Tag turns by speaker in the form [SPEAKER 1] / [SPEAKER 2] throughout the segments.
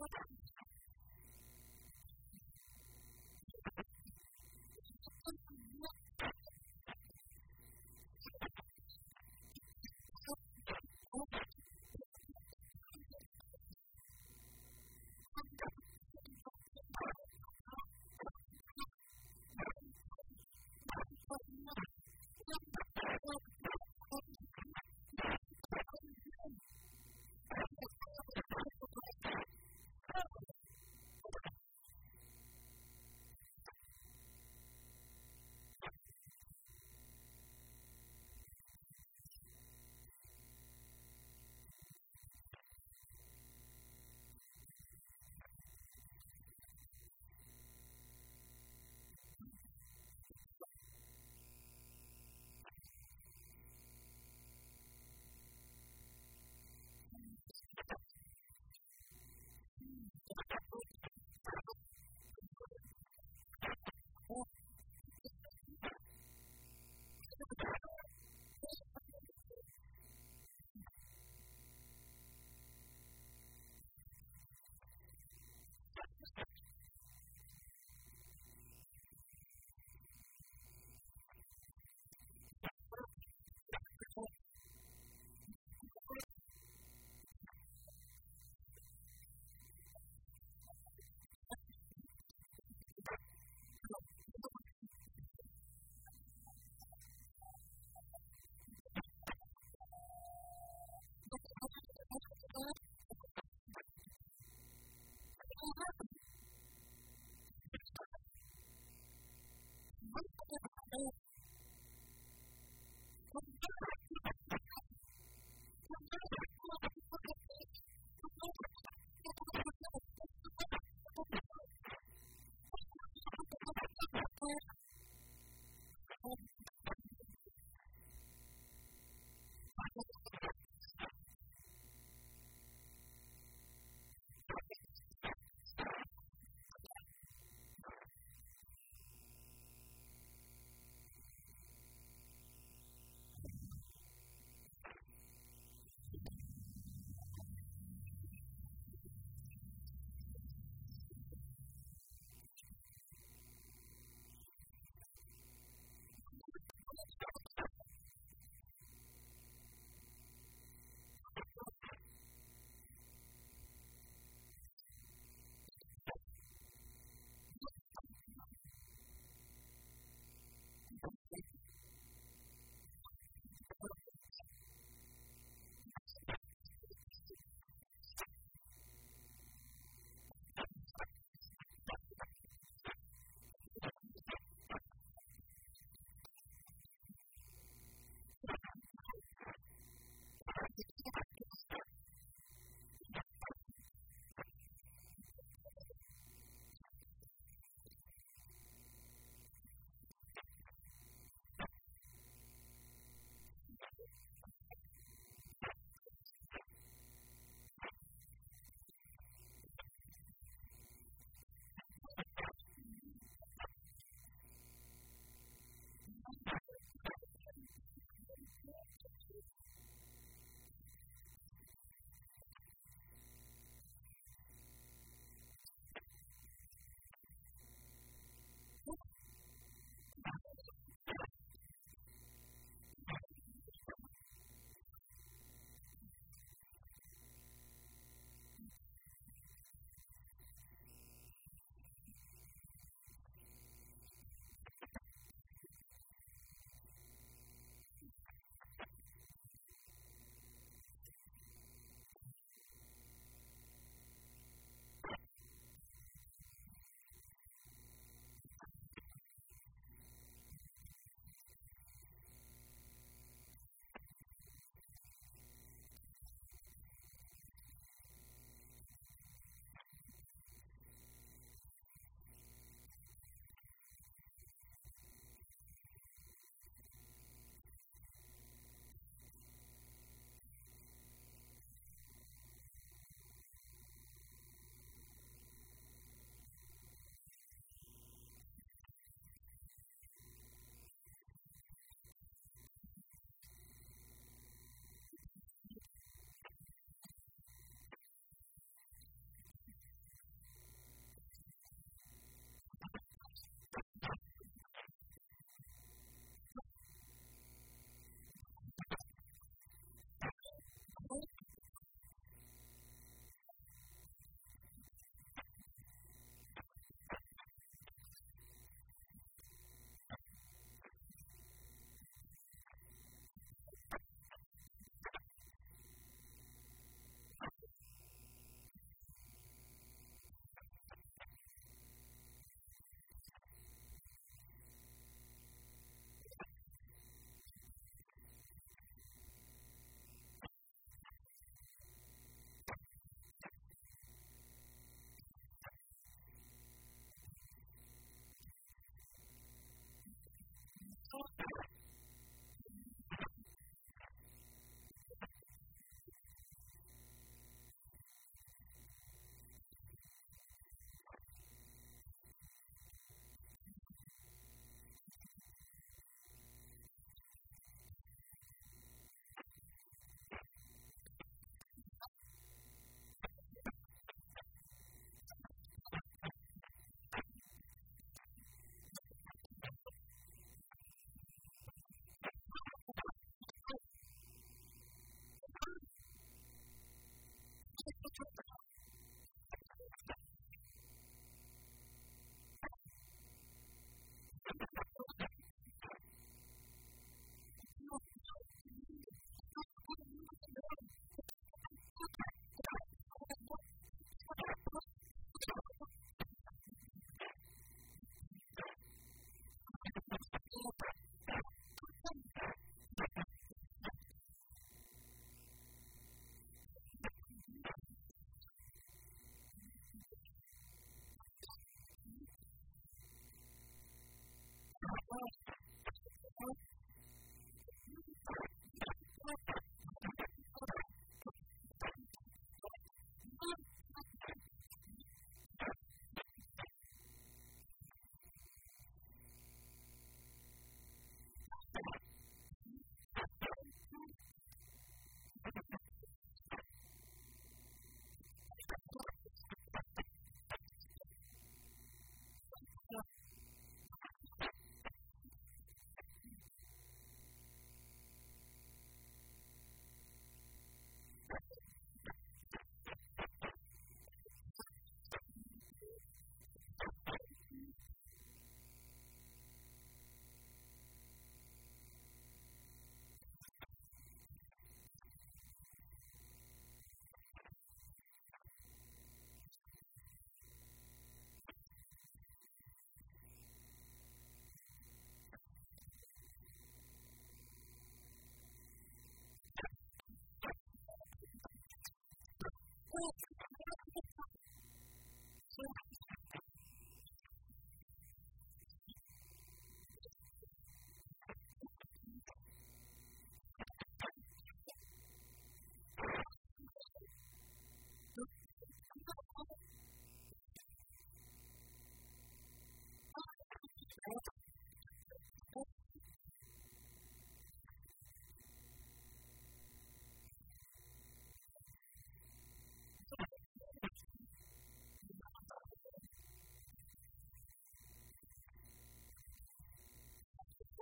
[SPEAKER 1] Thank you.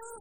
[SPEAKER 1] Woo!